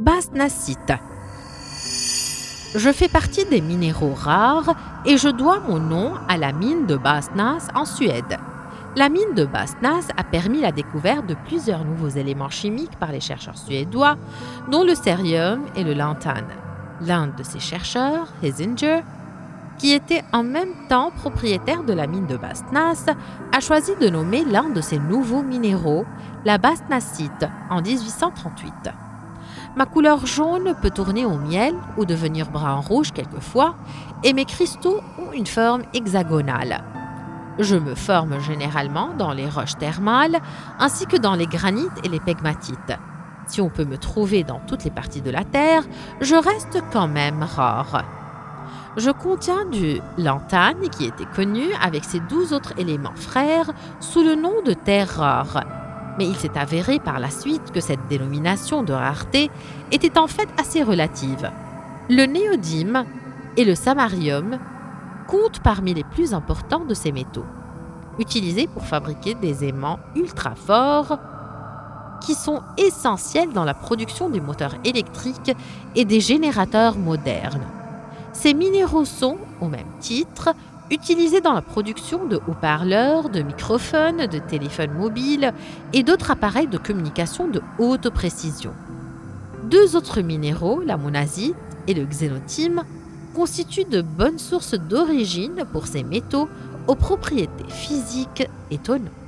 Basnacite. Je fais partie des minéraux rares et je dois mon nom à la mine de Basnas en Suède. La mine de Basnas a permis la découverte de plusieurs nouveaux éléments chimiques par les chercheurs suédois, dont le cérium et le lantane. L'un de ces chercheurs, Hesinger, qui était en même temps propriétaire de la mine de Basnas, a choisi de nommer l'un de ces nouveaux minéraux la basnacite en 1838. Ma couleur jaune peut tourner au miel ou devenir brun-rouge quelquefois, et mes cristaux ont une forme hexagonale. Je me forme généralement dans les roches thermales ainsi que dans les granites et les pegmatites. Si on peut me trouver dans toutes les parties de la Terre, je reste quand même rare. Je contiens du lantane qui était connu avec ses douze autres éléments frères sous le nom de terre rare. Mais il s'est avéré par la suite que cette dénomination de rareté était en fait assez relative. Le néodyme et le samarium comptent parmi les plus importants de ces métaux, utilisés pour fabriquer des aimants ultra forts qui sont essentiels dans la production des moteurs électriques et des générateurs modernes. Ces minéraux sont, au même titre, utilisés dans la production de haut-parleurs, de microphones, de téléphones mobiles et d'autres appareils de communication de haute précision. Deux autres minéraux, la monazite et le xénotyme, constituent de bonnes sources d'origine pour ces métaux aux propriétés physiques étonnantes.